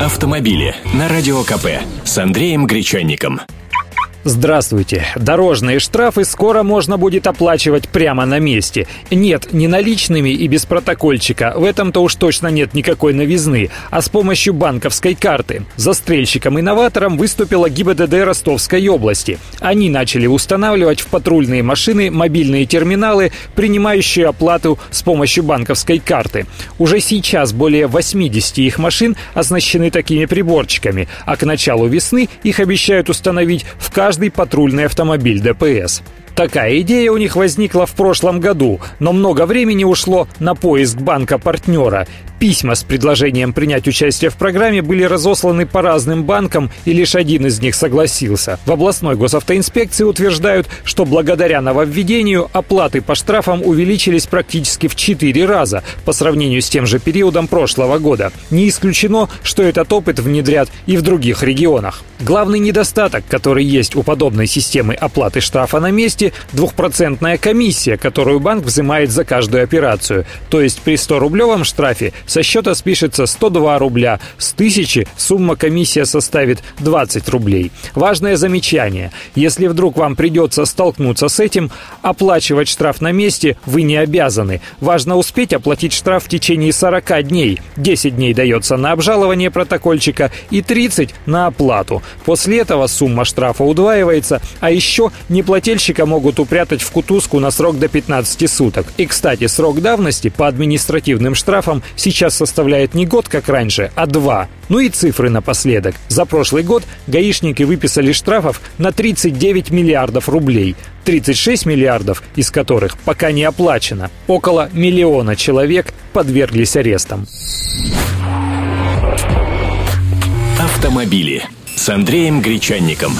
автомобили на Радио КП с Андреем Гречанником. Здравствуйте. Дорожные штрафы скоро можно будет оплачивать прямо на месте. Нет, не наличными и без протокольчика. В этом-то уж точно нет никакой новизны. А с помощью банковской карты. Застрельщиком-инноватором выступила ГИБДД Ростовской области. Они начали устанавливать в патрульные машины мобильные терминалы, принимающие оплату с помощью банковской карты. Уже сейчас более 80 их машин оснащены такими приборчиками, а к началу весны их обещают установить в каждом каждый патрульный автомобиль ДПС. Такая идея у них возникла в прошлом году, но много времени ушло на поиск банка-партнера. Письма с предложением принять участие в программе были разосланы по разным банкам, и лишь один из них согласился. В областной госавтоинспекции утверждают, что благодаря нововведению оплаты по штрафам увеличились практически в 4 раза по сравнению с тем же периодом прошлого года. Не исключено, что этот опыт внедрят и в других регионах. Главный недостаток, который есть у подобной системы оплаты штрафа на месте – двухпроцентная комиссия, которую банк взимает за каждую операцию. То есть при 100-рублевом штрафе со счета спишется 102 рубля, с 1000 сумма комиссия составит 20 рублей. Важное замечание. Если вдруг вам придется столкнуться с этим, оплачивать штраф на месте вы не обязаны. Важно успеть оплатить штраф в течение 40 дней. 10 дней дается на обжалование протокольчика и 30 на оплату. После этого сумма штрафа удваивается, а еще неплательщика могут упрятать в кутузку на срок до 15 суток. И, кстати, срок давности по административным штрафам сейчас составляет не год, как раньше, а два. Ну и цифры напоследок. За прошлый год гаишники выписали штрафов на 39 миллиардов рублей. 36 миллиардов из которых пока не оплачено. Около миллиона человек подверглись арестам. Автомобили с Андреем Гречанником.